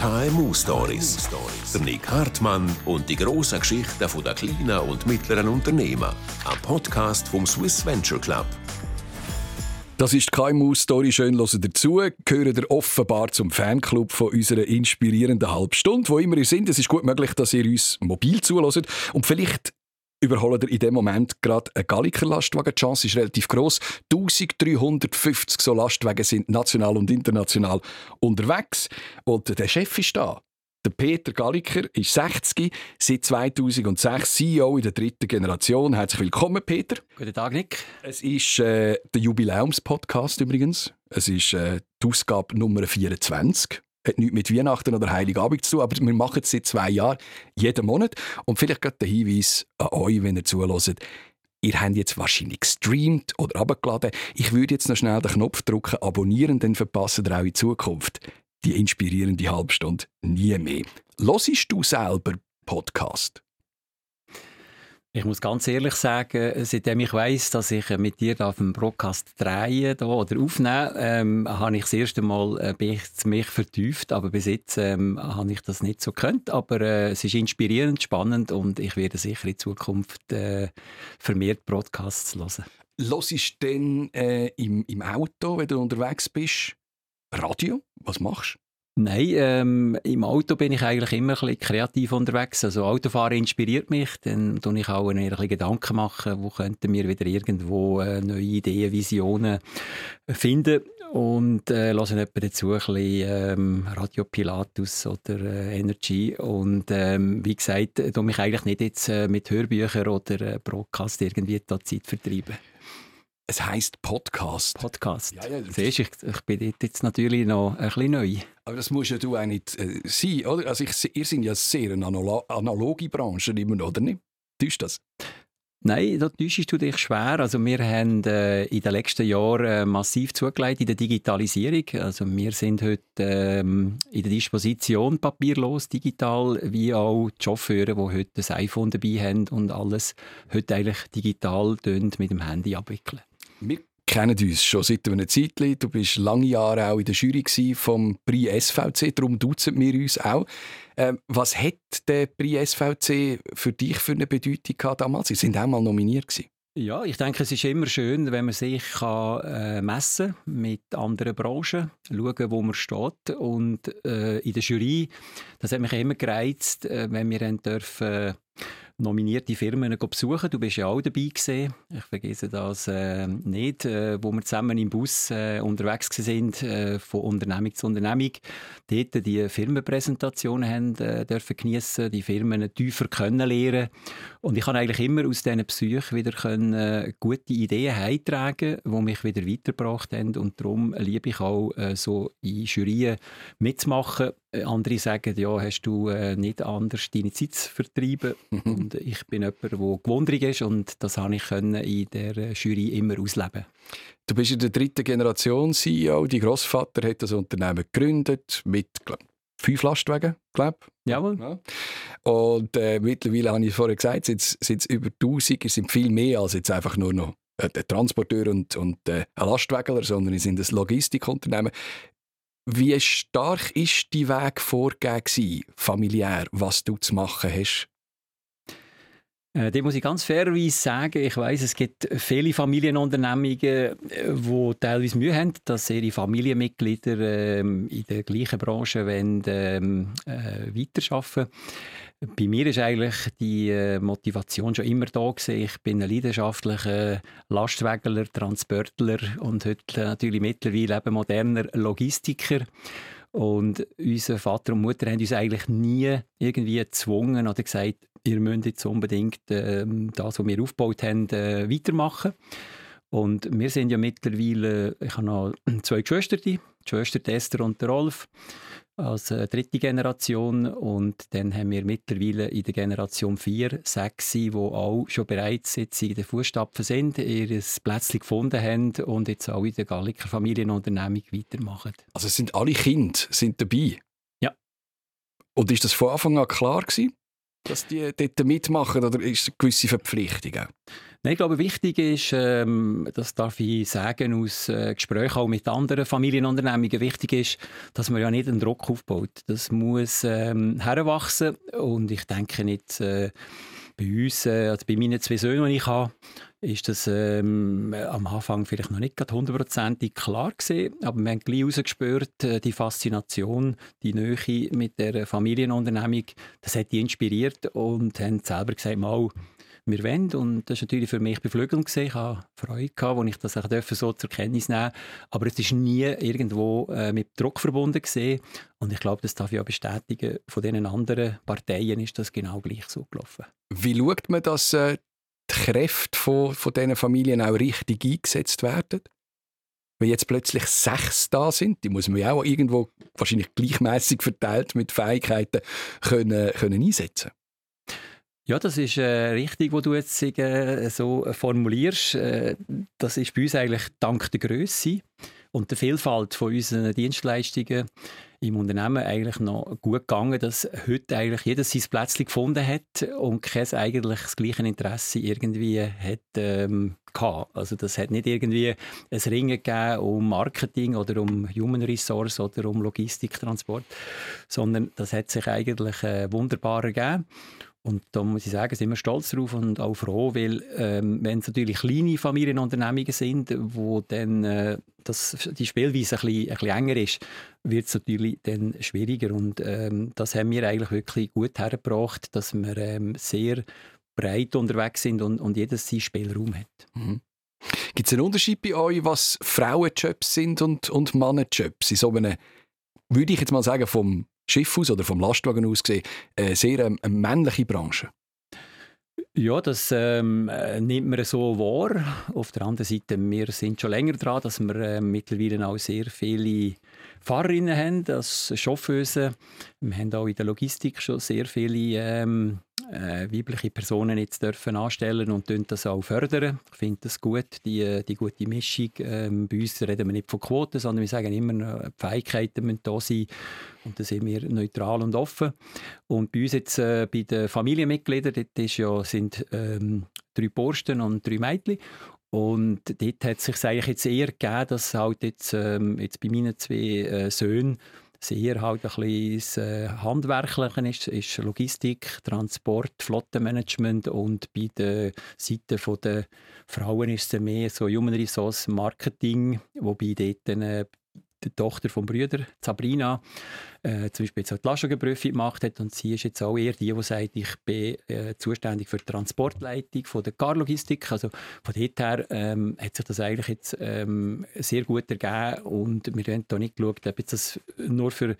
KMU Stories. Der Nick Hartmann und die grossen Geschichten der kleinen und mittleren Unternehmen. Ein Podcast vom Swiss Venture Club. Das ist die KMU-Story. Schön hören dazu. Gehören ihr offenbar zum Fanclub von unserer inspirierenden Halbstunde. Wo immer ihr sind, es ist gut möglich, dass ihr uns mobil zuhört. Und vielleicht überholen ihr in dem Moment gerade einen Galliker Lastwagen. Die Chance ist relativ groß. 1350 so Lastwagen sind national und international unterwegs. Und der Chef ist da. Der Peter Galliker ist 60, seit 2006 CEO in der dritten Generation. Herzlich willkommen, Peter. Guten Tag, Nick. Es ist äh, der Jubiläumspodcast übrigens. Es ist äh, die Ausgabe Nummer 24 hat nichts mit Weihnachten oder Heiligabend zu tun, aber wir machen es seit zwei Jahren, jeden Monat. Und vielleicht gerade der Hinweis an euch, wenn ihr zuhört, ihr habt jetzt wahrscheinlich gestreamt oder abgeladen. Ich würde jetzt noch schnell den Knopf drücken, abonnieren, dann verpassen ihr auch in Zukunft die inspirierende Halbstunde nie mehr. Losest du selber Podcast? Ich muss ganz ehrlich sagen, seitdem ich weiß, dass ich mit dir auf dem Broadcast drehen oder aufnehmen, ähm, habe ich das erste Mal äh, mich vertieft, aber bis jetzt ähm, habe ich das nicht so gekannt. Aber äh, es ist inspirierend, spannend und ich werde sicher in Zukunft äh, vermehrt Broadcasts hören. Hörst du denn äh, im, im Auto, wenn du unterwegs bist, Radio? Was machst du? Nein, ähm, im Auto bin ich eigentlich immer ein bisschen kreativ unterwegs. Also Autofahren inspiriert mich, dann tue ich auch ein bisschen Gedanken machen, wo könnten wir wieder irgendwo äh, neue Ideen, Visionen finden und äh, hören dazu ein bisschen ähm, Radio Pilatus oder äh, Energy und ähm, wie gesagt, tue mich eigentlich nicht jetzt äh, mit Hörbüchern oder äh, Broadcast irgendwie da Zeit vertreiben. Es heisst Podcast. Podcast. Ja, ja, Siehst, ich, ich bin jetzt natürlich noch ein bisschen neu. Aber das muss ja du auch nicht äh, sein, oder? Also ich, ihr seid ja sehr eine analoge Branche immer noch, oder nicht? Täuscht das? Nein, da täuschst du dich schwer. Also wir haben äh, in den letzten Jahren äh, massiv zugelegt in der Digitalisierung. Also wir sind heute ähm, in der Disposition papierlos, digital, wie auch die Chauffeure, die heute das iPhone dabei haben und alles heute eigentlich digital mit dem Handy abwickeln. Wir kennen uns schon seit einer Zeit. Du bist lange Jahre auch in der Jury vom Prix SVC, darum duzen wir uns auch. Ähm, was hat der Prix SVC für dich für eine Bedeutung gehabt damals? Sie sind auch mal nominiert gewesen. Ja, ich denke, es ist immer schön, wenn man sich kann, äh, messen mit anderen Branchen, schauen, wo man steht. Und äh, in der Jury, das hat mich immer gereizt, äh, wenn wir dann dürfen nominierte Firmen besuchen. Du bist ja auch dabei gewesen. Ich vergesse das äh, nicht, äh, wo wir zusammen im Bus äh, unterwegs sind, äh, von Unternehmung zu Unternehmung. Dort die Firmenpräsentationen haben äh, dürfen geniessen, die Firmen tiefer kennenlernen. Und ich kann eigentlich immer aus diesen Psyche wieder können, äh, gute Ideen heimtragen, die mich wieder weitergebracht haben. Und darum liebe ich auch äh, so in Jurien mitzumachen. Äh, andere sagen, ja, hast du äh, nicht anders deine Zeit zu vertreiben. und ich bin jemand, der gewundrig ist und das habe ich können in der Jury immer ausleben. Du bist in der dritten Generation CEO. Dein Großvater hat das Unternehmen gegründet mit glaub, fünf Lastwagen, glaube ich. Jawohl. Ja. Und äh, mittlerweile habe ich vorher gesagt, sind es über 1000, es sind viel mehr als jetzt einfach nur noch äh, ein Transporteur und, und äh, ein Lastwagenler, sondern es sind ein Logistikunternehmen. Wie stark ist die Weg vorgegeben, familiär, was du zu machen hast? Äh, dem muss ich ganz fairerweise sagen, ich weiß, es gibt viele Familienunternehmungen, die äh, teilweise Mühe haben, dass ihre Familienmitglieder ähm, in der gleichen Branche wollen, ähm, äh, weiterarbeiten bei mir ist eigentlich die äh, Motivation schon immer da gewesen. Ich bin ein leidenschaftlicher Lastwagenler, Transportler und heute natürlich mittlerweile eben moderner Logistiker. Und unser Vater und Mutter haben uns eigentlich nie irgendwie gezwungen oder gesagt, ihr müsst jetzt unbedingt äh, das, was wir aufgebaut haben, äh, weitermachen. Und wir sind ja mittlerweile, ich habe noch zwei Geschwister, die Schwester Esther und der Rolf als äh, dritte Generation und dann haben wir mittlerweile in der Generation 4 sechs, die auch schon bereits jetzt in den Fußstapfen sind, ihr Plätzchen gefunden haben und jetzt auch in der Galliker Familienunternehmung weitermachen. Also sind alle Kinder sind dabei? Ja. Und ist das von Anfang an klar gewesen? Dass die dort mitmachen oder ist es eine gewisse Verpflichtung? Nein, ich glaube, wichtig ist, ähm, das darf ich sagen, aus äh, Gesprächen auch mit anderen Familienunternehmungen, wichtig ist, dass man ja nicht einen Druck aufbaut. Das muss ähm, heranwachsen und ich denke nicht, äh, bei uns, äh, also bei meinen zwei Söhnen, die ich habe, ist das ähm, am Anfang vielleicht noch nicht hundertprozentig klar gewesen, aber wir haben gleich herausgespürt, äh, die Faszination, die Nähe mit der Familienunternehmung, das hat die inspiriert und haben selber gesagt, mal, wir wollen. Und das war natürlich für mich beflügelnd. Gewesen. Ich hatte Freude, als ich das auch so zur Kenntnis nehmen Aber es ist nie irgendwo äh, mit Druck verbunden. Gewesen. Und ich glaube, das darf ich auch bestätigen, von den anderen Parteien ist das genau gleich so gelaufen. Wie schaut man, dass äh, die Kräfte von, von diesen Familien auch richtig eingesetzt werden? Wenn jetzt plötzlich sechs da sind, die muss man ja auch irgendwo wahrscheinlich gleichmäßig verteilt mit Fähigkeiten können, können einsetzen ja, das ist äh, richtig, was du jetzt äh, so formulierst. Äh, das ist bei uns eigentlich dank der Größe und der Vielfalt von unseren Dienstleistungen im Unternehmen eigentlich noch gut gegangen, dass heute eigentlich jeder sein Plätzchen gefunden hat und kein eigentlich das gleiche Interesse irgendwie hat ähm, gehabt. Also das hat nicht irgendwie ein Ringen gegeben um Marketing oder um Human Resource oder um Logistik, Transport, sondern das hat sich eigentlich äh, wunderbar ergeben. Und da muss ich sagen, sind wir stolz darauf und auch froh, weil ähm, wenn es natürlich kleine Familienunternehmungen sind, wo dann äh, das, die Spielweise ein bisschen, ein bisschen enger ist, wird es natürlich dann schwieriger. Und ähm, das haben wir eigentlich wirklich gut hergebracht, dass wir ähm, sehr breit unterwegs sind und, und jedes seinen Spielraum hat. Mhm. Gibt es einen Unterschied bei euch, was Frauenjobs sind und, und Mannenjobs? In so einem, würde ich jetzt mal sagen, vom Schiff aus oder vom Lastwagen aus gesehen, eine sehr ähm, eine männliche Branche. Ja, das ähm, äh, nimmt man so wahr. Auf der anderen Seite, wir sind schon länger dran, dass wir äh, mittlerweile auch sehr viele Fahrerinnen haben als Chauffeuse. Wir haben auch in der Logistik schon sehr viele ähm, äh, weibliche Personen jetzt dürfen anstellen und das auch fördern. Ich finde das gut, die, die gute Mischung. Ähm, bei uns reden wir nicht von Quoten, sondern wir sagen immer, die Fähigkeiten müssen da sein und da sind wir neutral und offen. Und bei uns jetzt äh, bei den Familienmitgliedern, dort ist ja, sind ähm, drei Borsten und drei Mädchen und dort hat es sich eigentlich jetzt eher gegeben, dass halt jetzt, ähm, jetzt bei meinen zwei äh, Söhnen sehr halt ein bisschen äh, Handwerkliche ist, ist Logistik, Transport, Flottenmanagement und bei der Seite der Frauen ist es mehr so Human Resource Marketing, wobei dort äh, die Tochter vom Brüder, Sabrina, äh, zum Beispiel jetzt auch die Lastwagenprüfung gemacht hat und sie ist jetzt auch eher die, die sagt, ich bin äh, zuständig für die Transportleitung von der Carlogistik. Also von dort her ähm, hat sich das eigentlich jetzt ähm, sehr gut ergeben und wir haben da nicht geschaut, ob jetzt das nur für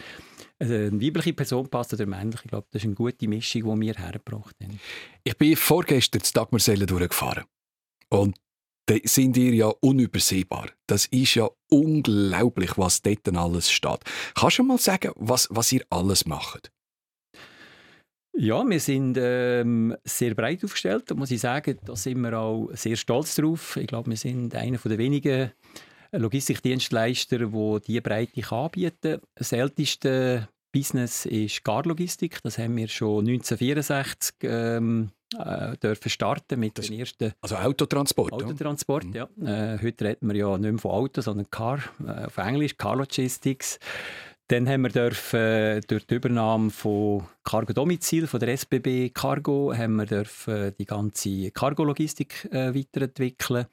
eine weibliche Person passt oder männlich. Ich glaube, das ist eine gute Mischung, die wir hergebracht haben. Ich bin vorgestern zu Dagmarsellen durchgefahren und sind ihr ja unübersehbar. Das ist ja unglaublich, was dort alles steht. Kannst du mal sagen, was, was ihr alles macht? Ja, wir sind ähm, sehr breit aufgestellt, da muss ich sagen. Da sind wir auch sehr stolz drauf. Ich glaube, wir sind einer der wenigen Logistikdienstleister, die diese Breite anbieten Das älteste Business ist Garlogistik. Das haben wir schon 1964 ähm, äh, dürfen starten mit das, den ersten... Also Autotransport? Autotransport, ja. ja. Äh, heute reden wir ja nicht mehr von Auto, sondern Car, äh, auf Englisch, Car Logistics. Dann haben wir dürfen, äh, durch die Übernahme von Cargo Domizil von der SBB Cargo haben wir dürfen die ganze Cargo-Logistik äh, weiterentwickeln.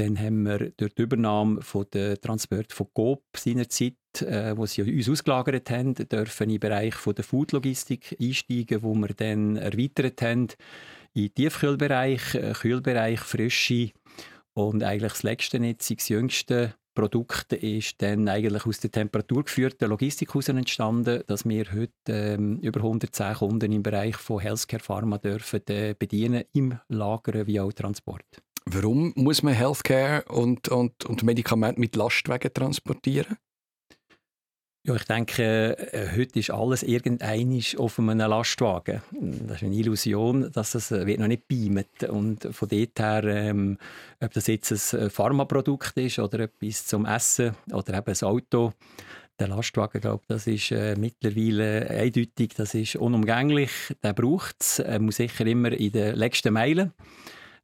Dann haben wir durch die Übernahme von der Transport von Coop seinerzeit, äh, wo sie uns ausgelagert haben, dürfen in den Bereich von der Food-Logistik einsteigen, wo wir dann erweitert haben in den Tiefkühlbereich, äh, Kühlbereich, Frische und eigentlich das letzte jetzt, das jüngste Produkt ist dann eigentlich aus der temperaturgeführten Logistik heraus entstanden, dass wir heute ähm, über 110 Kunden im Bereich von Healthcare Pharma dürfen äh, bedienen im Lager wie auch Transport. Warum muss man Healthcare und, und, und Medikamente mit Lastwagen transportieren? Ja, ich denke, äh, heute ist alles irgendeinisch auf einem Lastwagen. Das ist eine Illusion, dass das äh, noch nicht beamt. Und von dort her, ähm, ob das jetzt ein Pharmaprodukt ist oder etwas zum Essen oder eben ein Auto, der Lastwagen, glaube das ist äh, mittlerweile eindeutig, das ist unumgänglich. Der braucht es, er muss sicher immer in den letzten Meilen.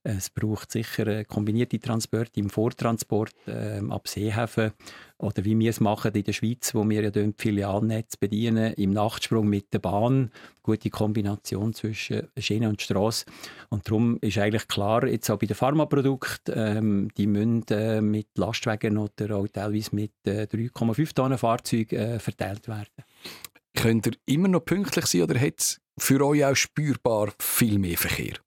Es braucht sicher kombinierte Transporte im Vortransport äh, ab Seehäfen oder wie wir es machen in der Schweiz, wo wir ja die Filialnetz bedienen, im Nachtsprung mit der Bahn. Gute Kombination zwischen Schiene und Straße. Und darum ist eigentlich klar, jetzt auch bei den Pharmaprodukten, ähm, die müssen äh, mit Lastwagen oder auch teilweise mit äh, 3,5 Tonnen Fahrzeugen äh, verteilt werden. Könnt ihr immer noch pünktlich sein oder hat es für euch auch spürbar viel mehr Verkehr?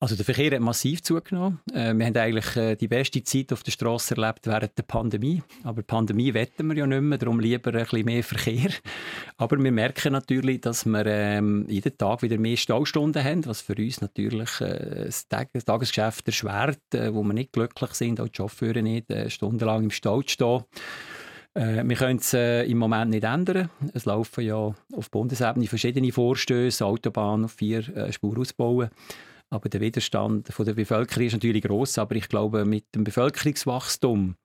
Also der Verkehr hat massiv zugenommen. Äh, wir haben eigentlich äh, die beste Zeit auf der Straße erlebt während der Pandemie. Aber Pandemie wetten wir ja nicht mehr, darum lieber ein bisschen mehr Verkehr. Aber wir merken natürlich, dass wir ähm, jeden Tag wieder mehr Staustunden haben, was für uns natürlich äh, das, Tag das Tagesgeschäft erschwert, äh, wo wir nicht glücklich sind, auch die Chauffeure nicht, äh, stundenlang im Stau zu stehen. Äh, wir können es äh, im Moment nicht ändern. Es laufen ja auf Bundesebene verschiedene Vorstöße, Autobahn auf vier äh, Spuren ausbauen. Aber der Widerstand von der Bevölkerung ist natürlich groß. Aber ich glaube, mit dem Bevölkerungswachstum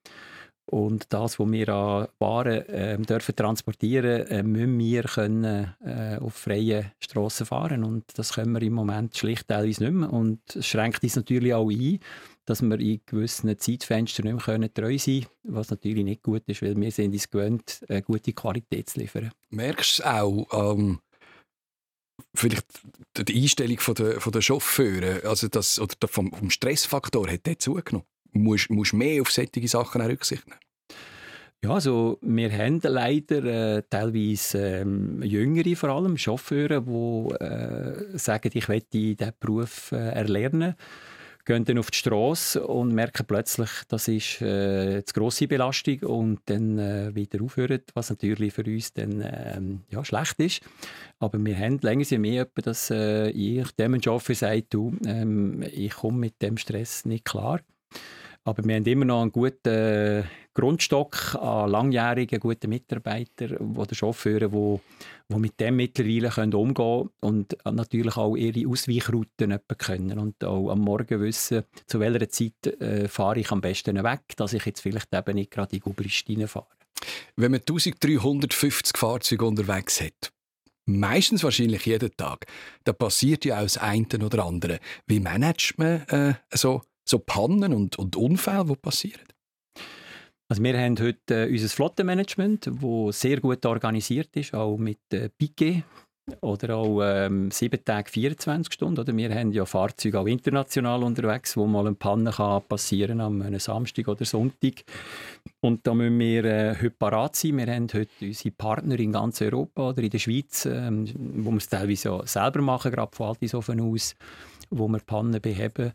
und das, was wir an Waren äh, dürfen transportieren, äh, müssen wir können, äh, auf freien Strassen fahren. Und das können wir im Moment schlicht teilweise nicht mehr. Und es schränkt uns natürlich auch ein, dass wir in gewissen Zeitfenstern nicht mehr können treu sein können, was natürlich nicht gut ist, weil wir sind uns gewöhnt, eine gute Qualität zu liefern. Merkst du auch, ähm, vielleicht die Einstellung von der, von der Chauffeure, also das, oder vom, vom Stressfaktor, hat der zugenommen? Musst du mehr auf solche Sachen Rücksicht nehmen? Ja, also wir haben leider äh, teilweise ähm, Jüngere, vor allem Chauffeure, die äh, sagen, ich möchte diesen Beruf äh, erlernen gehen dann auf die Straße und merken plötzlich, das ist äh, zu grosse Belastung und dann äh, wieder aufhören, was natürlich für uns dann äh, ja, schlecht ist. Aber wir haben länger sie mehr, dass äh, ich dem Chauffeur sage, du, ähm, ich komme mit dem Stress nicht klar. Aber wir haben immer noch einen guten Grundstock an langjährigen, guten Mitarbeitern oder Chauffeuren, die, die mit dem mittlerweile umgehen können und natürlich auch ihre Ausweichrouten können und auch am Morgen wissen, zu welcher Zeit äh, fahre ich am besten weg, dass ich jetzt vielleicht eben nicht gerade in Gubristine fahre. Wenn man 1350 Fahrzeuge unterwegs hat, meistens wahrscheinlich jeden Tag, da passiert ja auch das eine oder andere. Wie managt man äh, so so Pannen und, und Unfälle, die passieren? Also wir haben heute äh, unser Flottenmanagement, das sehr gut organisiert ist, auch mit äh, Piquet oder auch ähm, 7 Tage 24 Stunden. Oder? Wir haben ja Fahrzeuge auch international unterwegs, wo mal eine Panne kann passieren kann, am Samstag oder Sonntag. Und da müssen wir äh, heute parat sein. Wir haben heute unsere Partner in ganz Europa oder in der Schweiz, ähm, wo wir es teilweise auch selber machen, gerade von Altisofen aus, wo wir Pannen beheben.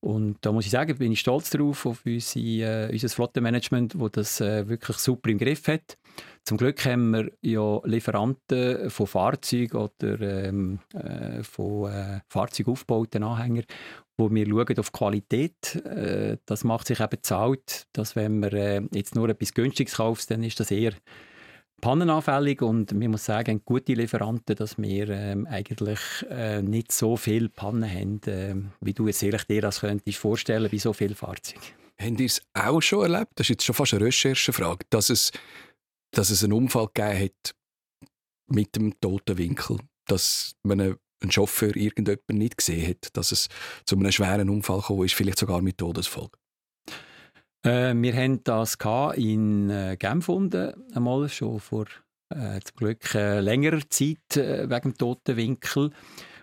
Und da muss ich sagen, bin ich stolz darauf, auf unsere, äh, unser Flottenmanagement, das das äh, wirklich super im Griff hat. Zum Glück haben wir ja Lieferanten von Fahrzeugen oder ähm, äh, von äh, Fahrzeugaufbauten Anhängern, wo wir schauen auf Qualität. Äh, das macht sich eben zahlt, dass wenn man äh, jetzt nur etwas Günstiges kauft, dann ist das eher pannenanfällig und man muss sagen, gute Lieferanten, dass wir ähm, eigentlich äh, nicht so viele Pannen haben, äh, wie du jetzt ehrlich dir das könntest vorstellen bei so vielen Fahrzeugen. Habt ihr es auch schon erlebt? Das ist jetzt schon fast eine Recherchefrage, dass es, dass es einen Unfall gegeben hat mit dem toten Winkel, dass man einen Chauffeur irgendjemand nicht gesehen hat, dass es zu einem schweren Unfall gekommen ist, vielleicht sogar mit Todesfolge. Äh, wir haben das in äh, Genf gefunden, einmal schon vor äh, zum Glück äh, längerer Zeit äh, wegen dem toten Winkel.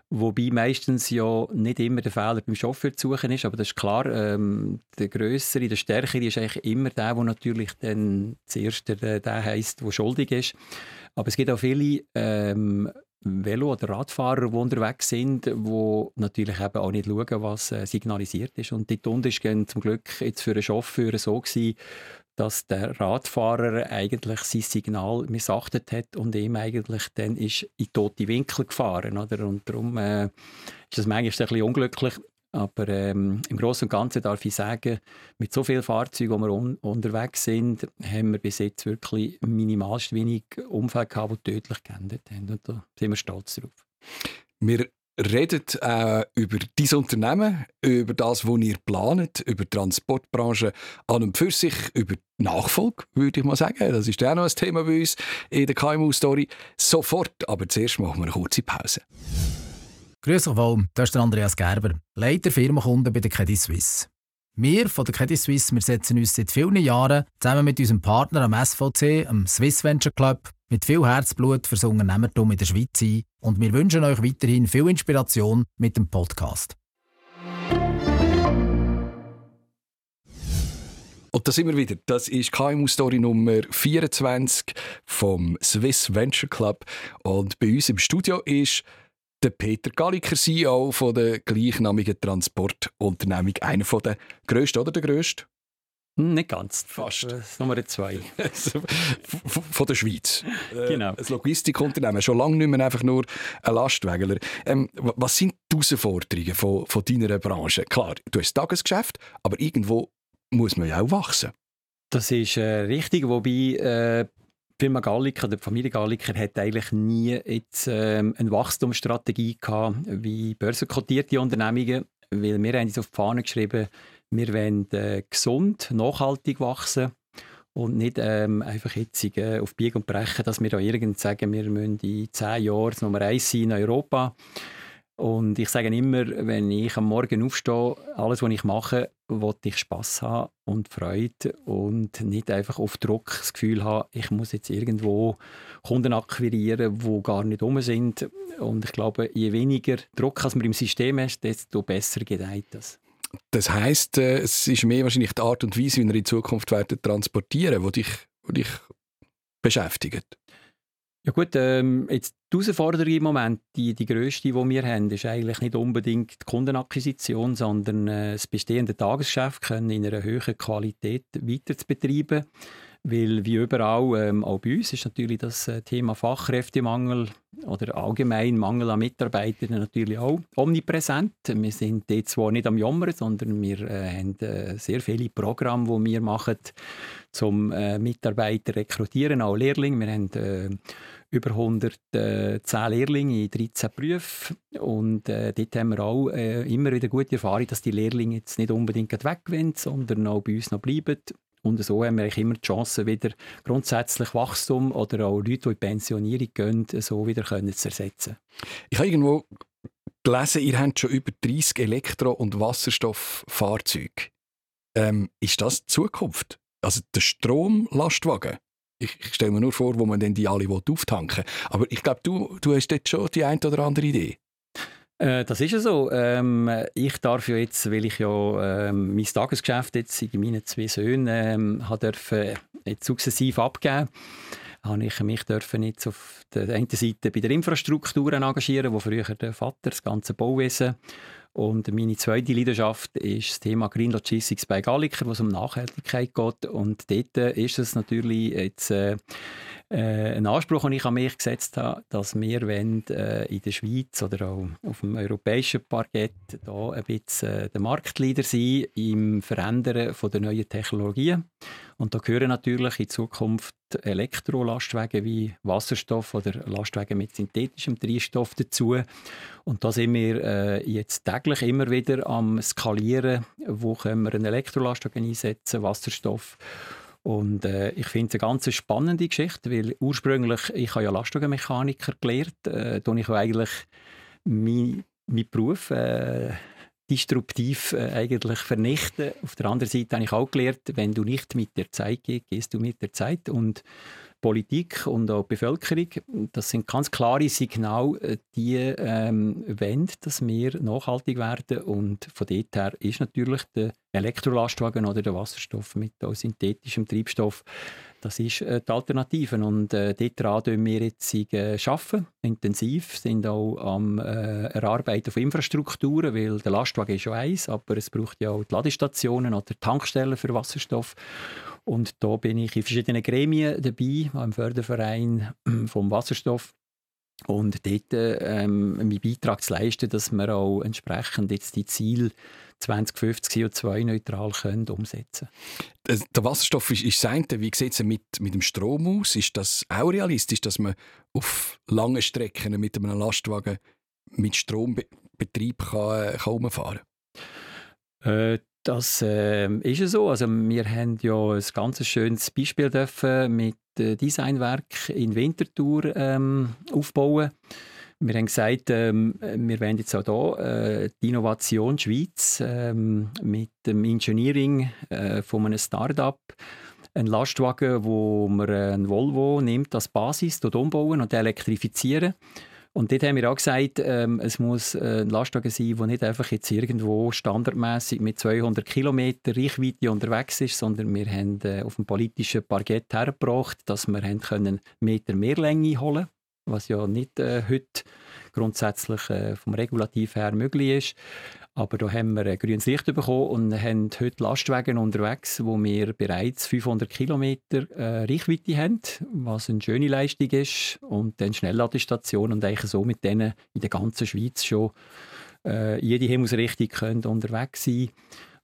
Wobei meistens ja nicht immer der Fehler beim Chauffeur zu suchen ist, aber das ist klar, ähm, der Größere, der Stärkere ist eigentlich immer der, der natürlich dann zuerst der, der heisst, der schuldig ist. Aber es gibt auch viele ähm, Velo- oder Radfahrer, die unterwegs sind, die natürlich eben auch nicht schauen, was äh, signalisiert ist. Und dort unten war zum Glück jetzt für einen Chauffeur so, gewesen, dass der Radfahrer eigentlich sein Signal missachtet hat und ihm eigentlich dann ist in tote Winkel gefahren. Oder? Und darum äh, ist das manchmal ein bisschen unglücklich. Aber ähm, im Großen und Ganzen darf ich sagen, mit so vielen Fahrzeugen, wo wir un unterwegs sind, haben wir bis jetzt wirklich minimalst wenig Unfälle gehabt, die tödlich geendet haben. Und da sind wir stolz drauf. Wir redet äh, über dein Unternehmen, über das, was ihr plant, über die Transportbranche an und für sich, über die Nachfolge, würde ich mal sagen. Das ist auch noch ein Thema bei uns in der KMU-Story. Sofort, aber zuerst machen wir eine kurze Pause. Grüß euch wohl, das ist der Andreas Gerber, Leiter Firmenkunden bei der Credit Suisse. Wir von der Credit Suisse wir setzen uns seit vielen Jahren zusammen mit unserem Partner am SVC, am Swiss Venture Club, mit viel Herzblut für das Unternehmertum in der Schweiz ein und wir wünschen euch weiterhin viel Inspiration mit dem Podcast. Und da sind wir wieder. Das ist KMU-Story Nummer 24 vom Swiss Venture Club. Und bei uns im Studio ist der Peter Galliker, CEO von der gleichnamigen Transportunternehmung. Einer von der grössten oder der grösste? Hm, nicht ganz. Fast. Äh, Nummer zwei. von der Schweiz. Äh, genau. Ein Logistikunternehmen. Schon lange nicht mehr einfach nur ein Lastwagenler. Ähm, was sind die Herausforderungen von, von deiner Branche? Klar, du hast Tagesgeschäft, aber irgendwo muss man ja auch wachsen. Das ist äh, richtig, wobei äh, die Firma Galliker, die Familie Galliker, hat eigentlich nie jetzt, ähm, eine Wachstumsstrategie gehabt wie börsenkotierte Unternehmungen, weil wir haben uns auf die Fahne geschrieben, wir wollen äh, gesund, nachhaltig wachsen und nicht ähm, einfach jetzt äh, auf Biegen und Brechen, dass wir da irgend sagen, wir müssen in zehn Jahren Nummer eins sein in Europa. Und ich sage immer, wenn ich am Morgen aufstehe, alles, was ich mache, wollte ich Spaß haben und Freude und nicht einfach auf Druck das Gefühl haben, ich muss jetzt irgendwo Kunden akquirieren, die gar nicht um sind. Und ich glaube, je weniger Druck man im System hat, desto besser gedeiht das. Das heißt, äh, es ist mehr wahrscheinlich die Art und Weise, wie wir in Zukunft werden transportieren, die dich, die dich beschäftigt. Ja gut, ähm, jetzt die Herausforderung im Moment, die, die grösste, die wir haben, ist eigentlich nicht unbedingt die Kundenakquisition, sondern äh, das bestehende Tagesgeschäft können in einer höheren Qualität weiter zu betreiben. Weil wie überall, ähm, auch bei uns, ist natürlich das äh, Thema Fachkräftemangel oder allgemein Mangel an Mitarbeitern natürlich auch omnipräsent. Wir sind jetzt zwar nicht am Jammern, sondern wir äh, haben äh, sehr viele Programme, die wir machen, um äh, Mitarbeiter rekrutieren, auch Lehrlinge. Wir haben äh, über 110 Lehrlinge in 13 Berufen und äh, dort haben wir auch immer wieder gute Erfahrung, dass die Lehrlinge jetzt nicht unbedingt weg wollen, sondern auch bei uns noch bleiben und so haben wir immer die Chance, wieder grundsätzlich Wachstum oder auch Leute, die in Pensionierung gehen, so wieder können zu ersetzen. Ich habe irgendwo gelesen, ihr habt schon über 30 Elektro- und Wasserstofffahrzeuge. Ähm, ist das die Zukunft? Also der Stromlastwagen? Ich, ich stelle mir nur vor, wo man dann die alle auftanken will. Aber ich glaube, du, du hast dort schon die eine oder andere Idee. Äh, das ist ja so. Ähm, ich darf ja jetzt, weil ich ja ähm, mein Tagesgeschäft jetzt in meinen zwei Söhnen ähm, habe dürfen, jetzt sukzessiv abgeben habe ich mich dürfen jetzt auf der einen Seite bei der Infrastruktur engagieren, wo früher der Vater das ganze Bauwesen und meine zweite Leidenschaft ist das Thema Green Logistics bei Galliker, wo es um Nachhaltigkeit geht. Und dort ist es natürlich jetzt äh, äh, ein Anspruch, den ich an mich gesetzt habe, dass wir wollen, äh, in der Schweiz oder auch auf dem europäischen Parkett da ein bisschen äh, der Marktleader sein im Verändern von der neuen Technologien. Und da gehören natürlich in Zukunft Elektrolastwagen wie Wasserstoff oder Lastwagen mit synthetischem Treibstoff dazu. Und da sind wir äh, jetzt täglich immer wieder am skalieren, wo können wir einen Elektrolastwagen einsetzen, Wasserstoff und äh, ich finde es eine ganz spannende Geschichte, weil ursprünglich, ich habe ja Lastwagenmechaniker gelernt, äh, ich eigentlich meinen mein Beruf äh, disruptiv äh, eigentlich vernichten. Auf der anderen Seite habe ich auch gelernt, wenn du nicht mit der Zeit gehst, gehst du mit der Zeit. Und Politik und auch Bevölkerung, das sind ganz klare Signale, äh, die ähm, wollen, dass wir nachhaltig werden. Und von dort her ist natürlich der Elektrolastwagen oder der Wasserstoff mit synthetischem Treibstoff das ist äh, die Alternative. Und äh, dort wir jetzt äh, arbeiten, intensiv, sind auch am äh, Erarbeiten von Infrastrukturen, weil der Lastwagen ist schon eins, aber es braucht ja auch die Ladestationen oder Tankstellen für Wasserstoff. Und da bin ich in verschiedenen Gremien dabei, im Förderverein vom Wasserstoff. Und dort ähm, meinen Beitrag zu leisten, dass wir auch entsprechend jetzt die Ziele 2050 CO2-neutral umsetzen können. Der Wasserstoff ist, ist das Wie sieht es mit, mit dem Strom aus? Ist das auch realistisch, dass man auf langen Strecken mit einem Lastwagen mit Strombetrieb kann, kann umfahren kann? Äh, das äh, ist ja so. Also wir haben ja ein ganz schönes Beispiel dürfen mit äh, Designwerk in Winterthur ähm, aufbauen. Wir haben gesagt, ähm, wir wollen jetzt auch hier äh, die Innovation Schweiz ähm, mit dem Engineering äh, von einem Start-up einen Lastwagen, wo man einen Volvo nimmt als Basis, dort umbauen und elektrifizieren. Und dort haben wir auch gesagt, ähm, es muss äh, ein Lastwagen sein, der nicht einfach jetzt irgendwo standardmäßig mit 200 Kilometer Reichweite unterwegs ist, sondern wir haben äh, auf dem politischen Parkett hergebracht, dass wir haben können Meter mehr Länge holen was ja nicht äh, heute grundsätzlich äh, vom Regulativ her möglich ist. Aber da haben wir ein grünes Licht bekommen und haben heute Lastwagen unterwegs, wo wir bereits 500 Kilometer äh, Reichweite haben, was eine schöne Leistung ist. Und dann Schnellladestationen und eigentlich so mit denen in der ganzen Schweiz schon äh, jede Himmelsrichtung können unterwegs sein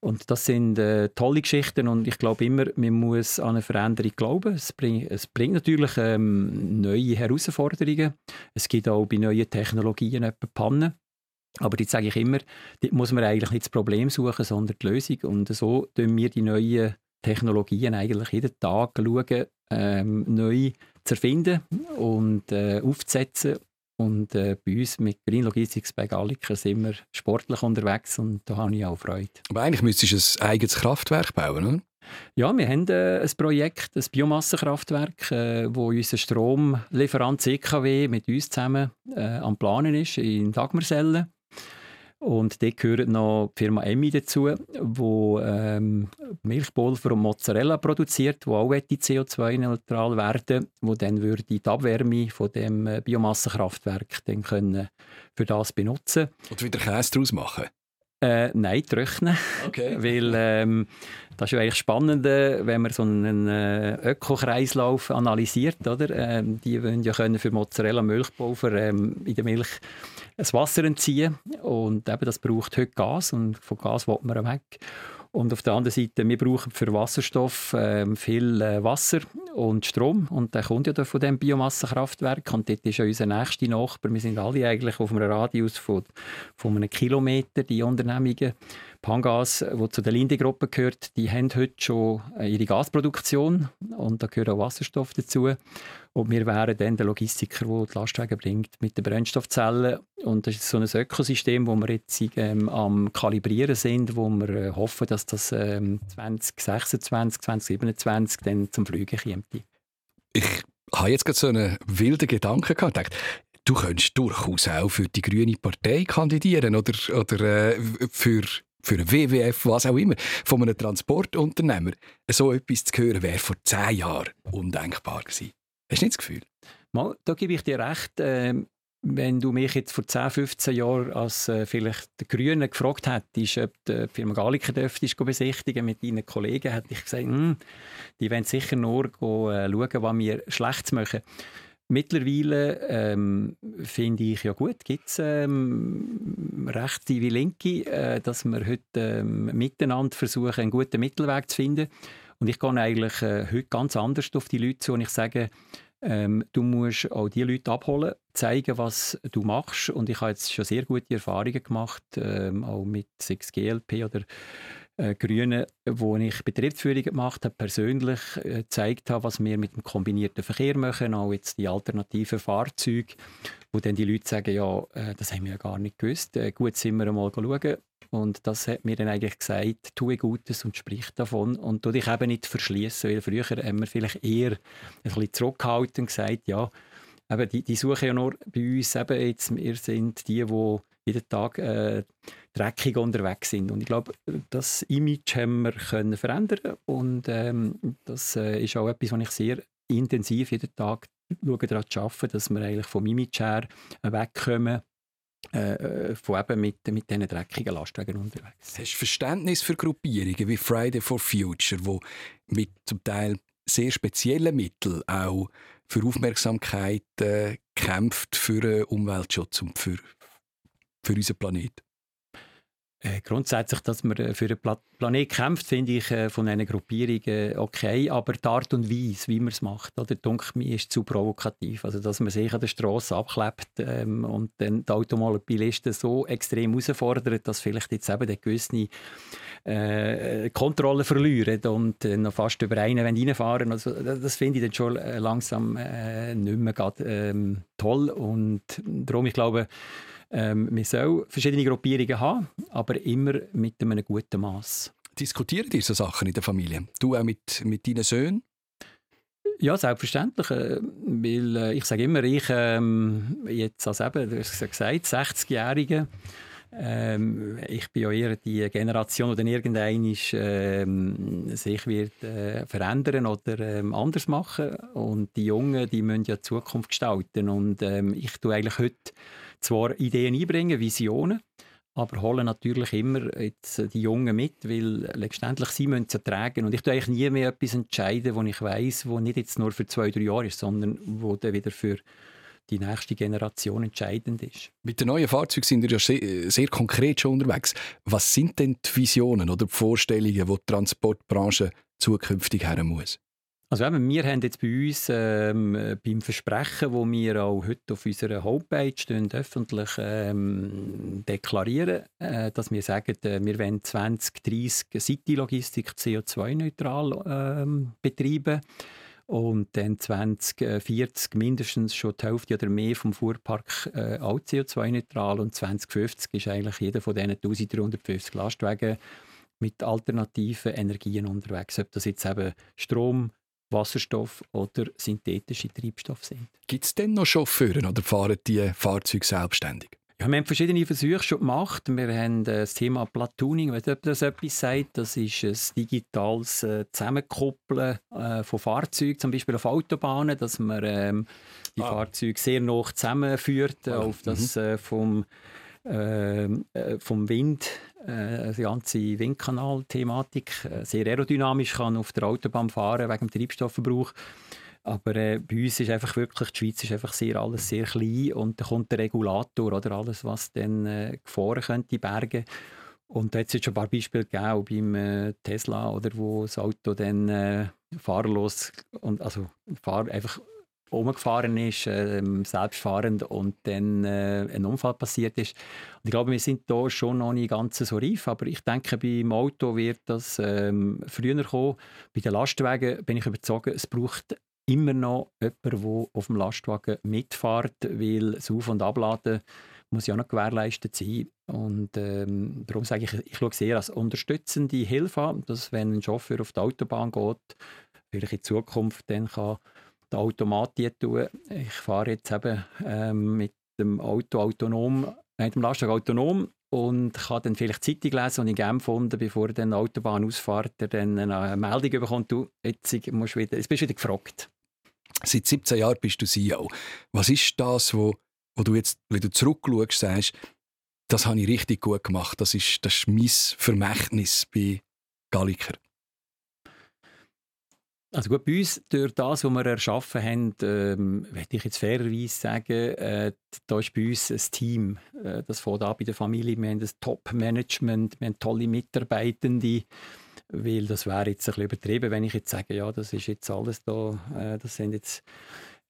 und das sind äh, tolle Geschichten und ich glaube immer, man muss an eine Veränderung glauben. Es, bring, es bringt natürlich ähm, neue Herausforderungen. Es gibt auch bei neuen Technologien etwa Pannen. Aber jetzt sage ich immer, dort muss man eigentlich nicht das Problem suchen, sondern die Lösung. Und so tun wir die neuen Technologien eigentlich jeden Tag schauen, ähm, neu zu erfinden und äh, aufzusetzen und äh, bei uns mit Green Logistics bei Galliker sind wir sportlich unterwegs und da habe ich auch Freude. Aber eigentlich müsstest du ein eigenes Kraftwerk bauen, oder? Ja, wir haben äh, ein Projekt, ein Biomassenkraftwerk, äh, wo unser Stromlieferant CKW mit uns zusammen äh, am Planen ist, in Dagmersellen. Und dort gehört noch die Firma Emmi dazu, die ähm, Milchpulver und Mozzarella produziert, die auch CO2-neutral werden, wo dann würde die Abwärme von dem äh, Biomassenkraftwerk dann können für das benutzen. Und wieder Käse daraus machen? Äh, nein, trocknen. Okay. Weil ähm, das ist ja eigentlich spannend, wenn man so einen äh, Ökokreislauf analysiert. Oder? Ähm, die wollen ja können für Mozzarella Milchpulver ähm, in der Milch das Wasser entziehen. Und eben, das braucht heute Gas und von Gas will man weg. Und auf der anderen Seite, wir brauchen für Wasserstoff äh, viel äh, Wasser und Strom. Und der kommt ja von dem Biomassenkraftwerk. Und dort ist ja unser nächster Nachbar. Wir sind alle eigentlich auf einem Radius von, von einem Kilometer, die Unternehmungen. Pangas, die zu der Linde-Gruppe gehört, die haben heute schon äh, ihre Gasproduktion. Und da gehört auch Wasserstoff dazu. Und wir wären dann der Logistiker, der die Lastwagen bringt mit den Brennstoffzellen. Und das ist so ein Ökosystem, wo wir jetzt ähm, am Kalibrieren sind, wo wir äh, hoffen, dass das ähm, 2026, 2027 dann zum Fliegen kommt. Ich habe jetzt gerade so einen wilden Gedanken gehabt. Dachte, du könntest durchaus auch für die Grüne Partei kandidieren oder, oder äh, für für ein WWF, was auch immer, von einem Transportunternehmer so etwas zu hören, wäre vor zehn Jahren undenkbar gewesen. Hast du nicht das Gefühl? Mal, da gebe ich dir recht. Äh, wenn du mich jetzt vor 10, 15 Jahren als äh, vielleicht der Grüne gefragt hättest, ob die Firma Galliker dürftest besichtigen mit deinen Kollegen, hätte ich gesagt, hm, die wollen sicher nur go, äh, schauen, was wir schlecht machen. Mittlerweile ähm, finde ich ja gut, gibt es ähm, Rechte wie Linke, äh, dass wir heute ähm, miteinander versuchen, einen guten Mittelweg zu finden. Und ich gehe eigentlich äh, heute ganz anders auf die Leute zu und ich sage, ähm, du musst auch die Leute abholen, zeigen, was du machst. Und ich habe jetzt schon sehr gute Erfahrungen gemacht, ähm, auch mit 6GLP oder äh, Grünen, wo ich Betriebsführung gemacht habe, persönlich äh, gezeigt habe, was wir mit dem kombinierten Verkehr machen, auch jetzt die alternativen Fahrzeuge, wo dann die Leute sagen, ja, äh, das haben wir ja gar nicht gewusst. Äh, gut sind wir einmal schauen. Und das hat mir dann eigentlich gesagt, tue Gutes und sprich davon und tu dich eben nicht verschließen, weil früher haben wir vielleicht eher ein bisschen zurückgehalten und gesagt, ja, eben die, die suchen ja nur bei uns eben jetzt, wir sind die, die jeden Tag äh, dreckig unterwegs sind. Und ich glaube, das Image haben wir können verändern und ähm, das äh, ist auch etwas, was ich sehr intensiv jeden Tag schaue, daran zu arbeiten, dass wir eigentlich vom Image her wegkommen äh, äh, von eben mit, mit diesen dreckigen Lastwagen unterwegs. Hast du Verständnis für Gruppierungen wie Friday for Future, die mit zum Teil sehr speziellen Mitteln auch für Aufmerksamkeit äh, kämpft, für äh, Umweltschutz und für, für unseren Planeten? Äh, grundsätzlich, dass man äh, für den Pla Planet kämpft, finde ich äh, von einer Gruppierung okay, aber die Art und Weise, wie man es macht, oder, denke mir, ist zu provokativ. Also, dass man sich an der Straße abklebt ähm, und dann die Automobilisten so extrem herausfordert, dass vielleicht jetzt eben der gewisse äh, Kontrolle verlieren und noch fast über einen reinfahren. Also, das finde ich dann schon langsam nicht mehr grad, ähm, toll. Und darum, ich glaube, ähm, man soll verschiedene Gruppierungen haben, aber immer mit einem guten Maß. Diskutieren diese Sachen in der Familie? Du auch mit, mit deinen Söhnen? Ja, selbstverständlich. Äh, weil äh, ich sage immer, ich ähm, jetzt als eben, du hast gesagt, 60-Jährige, ähm, ich bin ja eher die Generation, die irgendein ähm, sich wird äh, verändern oder ähm, anders machen und die Jungen, die müssen ja die Zukunft gestalten und ähm, ich tue eigentlich heute zwar Ideen einbringen, Visionen, aber holen natürlich immer jetzt die Jungen mit, weil letztendlich sie müssen sie tragen. Und ich tue eigentlich nie mehr etwas entscheiden, wo ich weiß, wo nicht jetzt nur für zwei, drei Jahre ist, sondern wo dann wieder für die nächste Generation entscheidend ist. Mit den neuen Fahrzeugen sind wir ja sehr, sehr, konkret schon unterwegs. Was sind denn die Visionen oder die Vorstellungen, die die Transportbranche zukünftig haben muss? Also eben, wir haben jetzt bei uns ähm, beim Versprechen, wo wir auch heute auf unserer Homepage stehen, öffentlich ähm, deklarieren, äh, dass wir sagen, äh, wir wollen 2030 City-Logistik CO2-neutral ähm, betreiben und dann 2040 mindestens schon die Hälfte oder mehr vom Fuhrpark äh, auch CO2-neutral und 2050 ist eigentlich jeder von diesen 1350 Lastwagen mit alternativen Energien unterwegs, ob das jetzt eben Strom, Wasserstoff oder synthetische Treibstoffe sind. Gibt es denn noch Chauffeure oder fahren die Fahrzeuge selbstständig? Ja, wir haben verschiedene Versuche schon gemacht. Wir haben äh, das Thema Platooning, wenn das etwas sagt. Das ist ein digitales äh, Zusammenkoppeln äh, von Fahrzeugen, zum Beispiel auf Autobahnen, dass man ähm, die ah. Fahrzeuge sehr nah zusammenführt, ah. auf das mhm. äh, vom, ähm, äh, vom Wind äh, die ganze Windkanal-Thematik äh, sehr aerodynamisch kann auf der Autobahn fahren wegen dem Treibstoffverbrauch. Aber äh, bei uns ist einfach wirklich, die Schweiz ist einfach sehr, alles sehr klein und da kommt der Regulator oder alles, was dann äh, Gefahren könnte bergen. Und da hat es jetzt schon ein paar Beispiele gegeben, beim äh, Tesla, oder wo das Auto dann äh, fahrlos und also fahr einfach rumgefahren ist, äh, selbstfahrend und dann äh, ein Unfall passiert ist. Und ich glaube, wir sind da schon noch nicht ganz so reif, aber ich denke, beim Auto wird das ähm, früher kommen. Bei den Lastwagen bin ich überzeugt, es braucht immer noch jemanden, der auf dem Lastwagen mitfährt, weil das Auf- und Abladen muss ja noch gewährleistet sein. Und ähm, darum sage ich, ich schaue sehr als unterstützende Hilfe an, dass wenn ein Chauffeur auf die Autobahn geht, vielleicht in Zukunft dann kann der Automat tun. Ich fahre jetzt eben ähm, mit dem Auto autonom, mit dem Lastwagen autonom und kann dann vielleicht Zeitung lesen und in Genf gefunden, bevor er dann die Autobahn ausfährt, er dann eine Meldung bekommt, du, jetzt, musst wieder, jetzt bist du wieder gefragt. Seit 17 Jahren bist du CEO. Was ist das, wo, wo du jetzt, wenn du zurückschaust, sagst, das habe ich richtig gut gemacht, das ist, das ist mein Vermächtnis bei Galliker? Also gut, bei uns, durch das, was wir erschaffen haben, ähm, möchte ich jetzt fairerweise sagen, äh, da ist bei uns ein Team. Äh, das fängt an bei der Familie. Wir haben ein Top-Management, wir haben tolle Mitarbeitende. Weil das wäre jetzt ein bisschen übertrieben, wenn ich jetzt sage, ja, das ist jetzt alles da, äh, das sind jetzt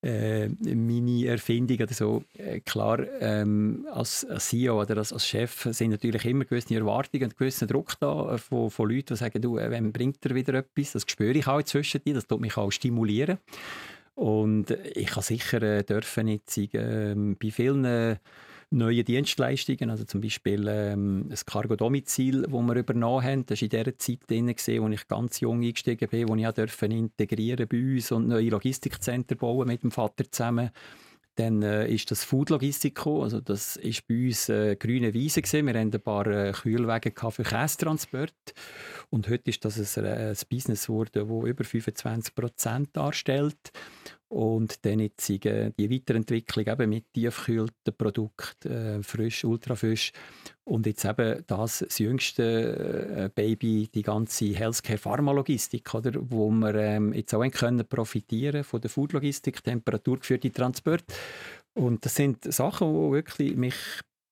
äh, meine Erfindung oder so. Äh, klar, ähm, als, als, CEO oder als, als, Chef sind natürlich immer gewisse Erwartungen und gewisser Druck da äh, von, von Leuten, die sagen, du, äh, wann bringt er wieder etwas? Das spüre ich auch inzwischen, das tut mich auch stimulieren. Und ich kann sicher äh, dürfen jetzt äh, bei vielen neue Dienstleistungen, also zum Beispiel ähm, das Cargo-Domizil, das wir übernommen haben. Das war in der Zeit drin, wo ich ganz jung eingestiegen bin, wo ich auch integrieren bei uns und neue Logistikzentren bauen mit dem Vater zusammen. Dann äh, ist das Food Logistik also das ist bei uns äh, grüne Wiese gewesen. Wir hatten ein paar äh, Kühlwege für Käsetransport und heute ist das ein, ein Business geworden, das über 25 Prozent darstellt. Und dann jetzt die Weiterentwicklung eben mit tiefkühlten Produkten, äh, frisch, ultrafrisch. Und jetzt eben das, das jüngste äh, Baby, die ganze Healthcare-Pharmalogistik, oder, wo wir ähm, jetzt auch können profitieren von der Foodlogistik, temperaturgeführte Transport. Und das sind Sachen, die wirklich mich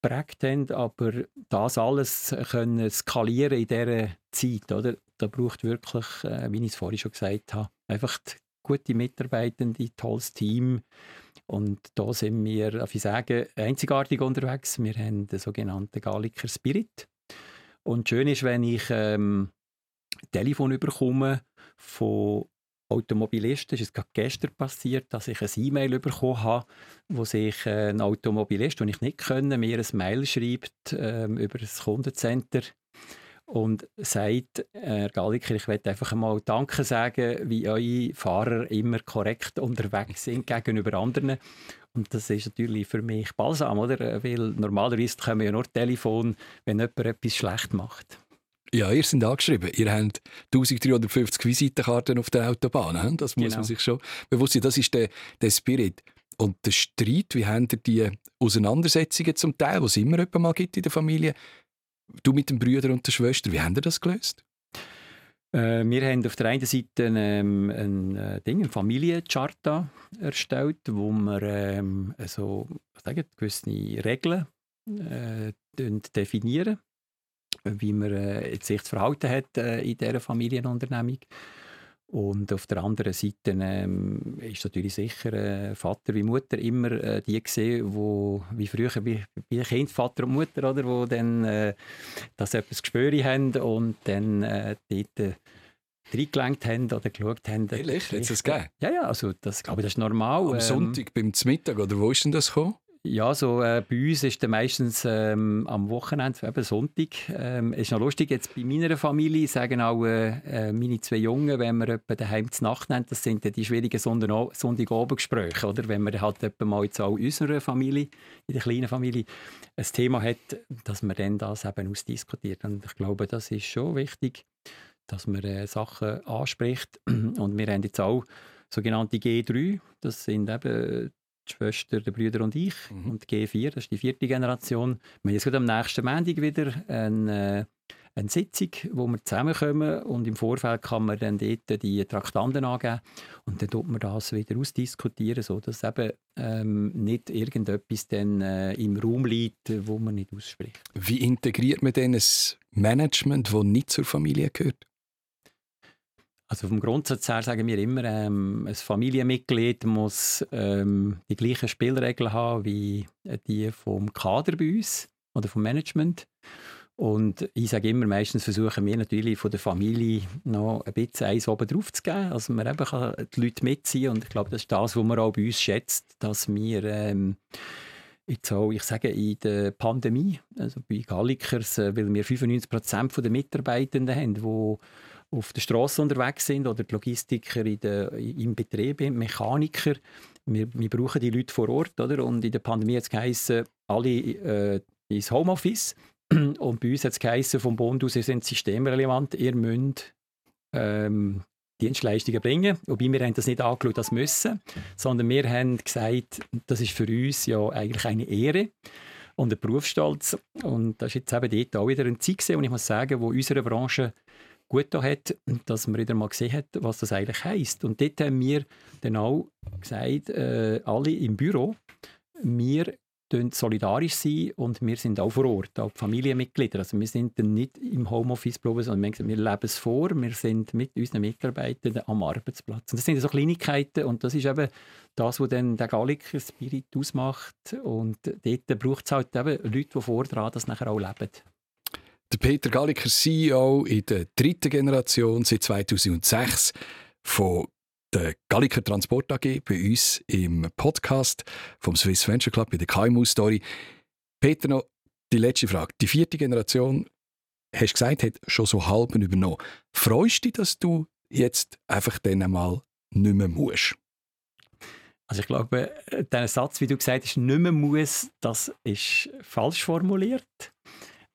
geprägt haben, aber das alles können skalieren in dieser Zeit, oder? Da braucht wirklich, äh, wie ich es vorhin schon gesagt habe, einfach gute Mitarbeitende, tolles Team. Und da sind wir, darf ich sagen, einzigartig unterwegs. Wir haben den sogenannten Galliker Spirit. Und schön ist, wenn ich ähm, Telefon bekomme von Automobilisten. Es ist gerade gestern passiert, dass ich ein E-Mail bekommen habe, wo sich äh, ein Automobilist, den ich nicht können, mir ein Mail schreibt ähm, über das Kundencenter und sagt, Herr Galliker, ich möchte einfach mal Danke sagen, wie eure Fahrer immer korrekt unterwegs sind gegenüber anderen. Und das ist natürlich für mich balsam, oder? Weil normalerweise kommen ja nur Telefon, wenn jemand etwas schlecht macht. Ja, ihr seid angeschrieben. Ihr habt 1350 Visitenkarten auf der Autobahn. Das muss genau. man sich schon bewusst sein. Das ist der, der Spirit. Und der Streit, wie habt ihr die Auseinandersetzungen zum Teil, die es immer mal gibt in der Familie, du mit den Brüdern und der Schwester, wie habt ihr das gelöst? Äh, wir haben auf der einen Seite ähm, ein, äh, Ding, eine Familiencharta erstellt, wo wir ähm, also, sagen, gewisse Regeln äh, definieren wie man äh, sich zu verhalten hat äh, in dieser Familienunternehmung. Und auf der anderen Seite ähm, ist natürlich sicher äh, Vater wie Mutter immer äh, die gesehen, wo wie früher wie, wie Kind Vater und Mutter, oder, wo dann äh, das etwas gespürt haben und dann äh, dort äh, reingelenkt haben oder geschaut haben. Ehrlich? Hat es das gegeben? Ja, ja, also das glaube ich, das ist normal. Am ähm, Sonntag beim Mittag, oder wo ist denn das gekommen? Ja, so äh, bei uns ist dann meistens ähm, am Wochenende, eben Sonntag. Ähm, ist noch lustig, jetzt bei meiner Familie sagen auch äh, äh meine zwei Jungen, wenn wir etwa daheim zur Nacht nehmen, das sind dann die schwierigen Sonntagabendgespräche, oder? Wenn man halt etwa mal jetzt auch in unserer Familie, in der kleinen Familie, ein Thema hat, dass man dann das eben ausdiskutiert. Und ich glaube, das ist schon wichtig, dass man äh, Sachen anspricht. Und wir haben jetzt auch sogenannte G3, das sind eben die Schwester, die Brüder und ich. Mhm. Und G4, das ist die vierte Generation. Wir haben jetzt am nächsten Montag wieder eine, eine Sitzung, wo wir zusammenkommen und im Vorfeld kann man dann dort die Traktanten angeben und dann tut man das wieder ausdiskutieren, sodass eben ähm, nicht irgendetwas dann äh, im Raum liegt, wo man nicht ausspricht. Wie integriert man denn ein Management, das nicht zur Familie gehört? Also vom Grundsatz her sagen wir immer, ähm, ein Familienmitglied muss ähm, die gleichen Spielregeln haben wie die vom Kader bei uns oder vom Management. Und ich sage immer, meistens versuchen wir natürlich von der Familie noch ein bisschen eins oben drauf zu geben, also man eben kann die Leute mitziehen und ich glaube, das ist das, was man auch bei uns schätzt, dass wir ähm, jetzt auch, ich sage, in der Pandemie, also bei Gallikers, äh, weil wir 95% der Mitarbeitenden haben, die auf der Straße unterwegs sind oder die Logistiker in der, im Betrieb, Mechaniker. Wir, wir brauchen die Leute vor Ort. Oder? Und in der Pandemie hat es geheißen, alle äh, ins Homeoffice. Und bei uns hat es geheißen, vom Bund aus, ihr seid systemrelevant, ihr müsst ähm, Dienstleistungen bringen. Wobei wir haben das nicht angeschaut als müssen, sondern wir haben gesagt, das ist für uns ja eigentlich eine Ehre und ein Berufsstolz. Und das ist jetzt eben dort auch wieder ein Zeit gesehen, und ich muss sagen, wo unsere Branche gut hat, dass man wieder mal gesehen hat, was das eigentlich heisst. Und dort haben wir dann auch gesagt, äh, alle im Büro, wir solidarisch sein und wir sind auch vor Ort, auch Familienmitglieder. Also wir sind dann nicht im Homeoffice geblieben, sondern wir, wir leben es vor, wir sind mit unseren Mitarbeitern am Arbeitsplatz. Und das sind so Kleinigkeiten und das ist eben das, was dann den Galliker Spirit ausmacht und dort braucht es halt eben Leute, die vor dran das nachher auch leben. Der Peter Galliker, CEO in der dritten Generation seit 2006 von der Galliker Transport AG bei uns im Podcast vom Swiss Venture Club bei der KMU Story. Peter, noch die letzte Frage. Die vierte Generation, hast du gesagt, hat schon so halb übernommen. Freust du dich, dass du jetzt einfach dann einmal nicht mehr musst? Also ich glaube, der Satz, wie du gesagt hast, nicht mehr muss, das ist falsch formuliert.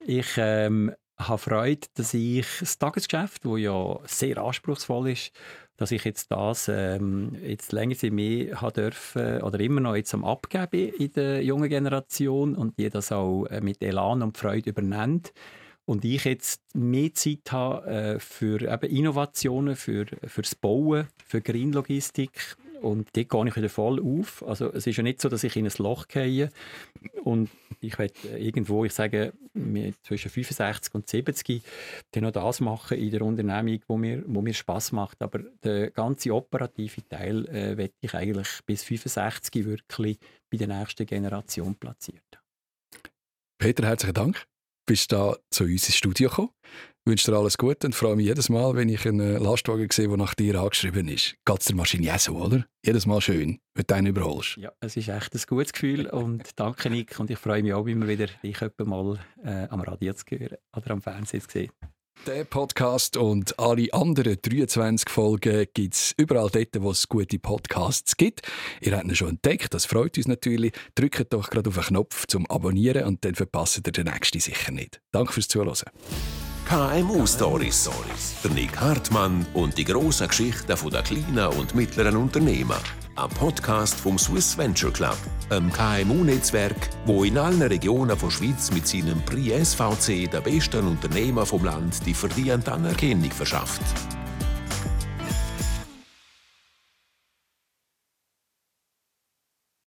Ich ähm, habe Freude, dass ich das Tagesgeschäft, das ja sehr anspruchsvoll ist, dass ich jetzt das ähm, jetzt länger mehr habe dürfen oder immer noch jetzt am Abgeben in der jungen Generation und die das auch äh, mit Elan und Freude übernimmt. Und ich jetzt mehr Zeit habe äh, für eben Innovationen, für fürs Bauen, für Green Logistik Und dort gehe ich wieder voll auf. Also es ist ja nicht so, dass ich in ein Loch gehe und ich werde irgendwo, ich sage, zwischen 65 und 70 dann noch das machen in der Unternehmung, wo mir, wo mir Spaß macht. Aber der ganze operative Teil äh, werde ich eigentlich bis 65 wirklich bei der nächsten Generation platziert. Peter, herzlichen Dank. Bist du zu uns ins Studio gekommen. Ich wünsche dir alles Gute und freue mich jedes Mal, wenn ich einen Lastwagen sehe, der nach dir angeschrieben ist. Geht es der Maschine auch so, oder? Jedes Mal schön, wenn du einen überholst. Ja, es ist echt ein gutes Gefühl und danke Nick und ich freue mich auch immer wieder, dich mal äh, am Radio zu hören oder am Fernsehen zu sehen. Der Podcast und alle anderen 23 Folgen gibt es überall dort, wo es gute Podcasts gibt. Ihr habt ihn schon entdeckt, das freut uns natürlich. Drückt doch gerade auf den Knopf zum Abonnieren und dann verpasst ihr den nächsten sicher nicht. Danke fürs Zuhören. KMU Stories. Der Nick Hartmann und die grossen Geschichten der kleinen und mittleren Unternehmen. Ein Podcast vom Swiss Venture Club, einem KMU-Netzwerk, wo in allen Regionen der Schweiz mit seinem Prix SVC den besten Unternehmer vom Land die verdiente Anerkennung verschafft.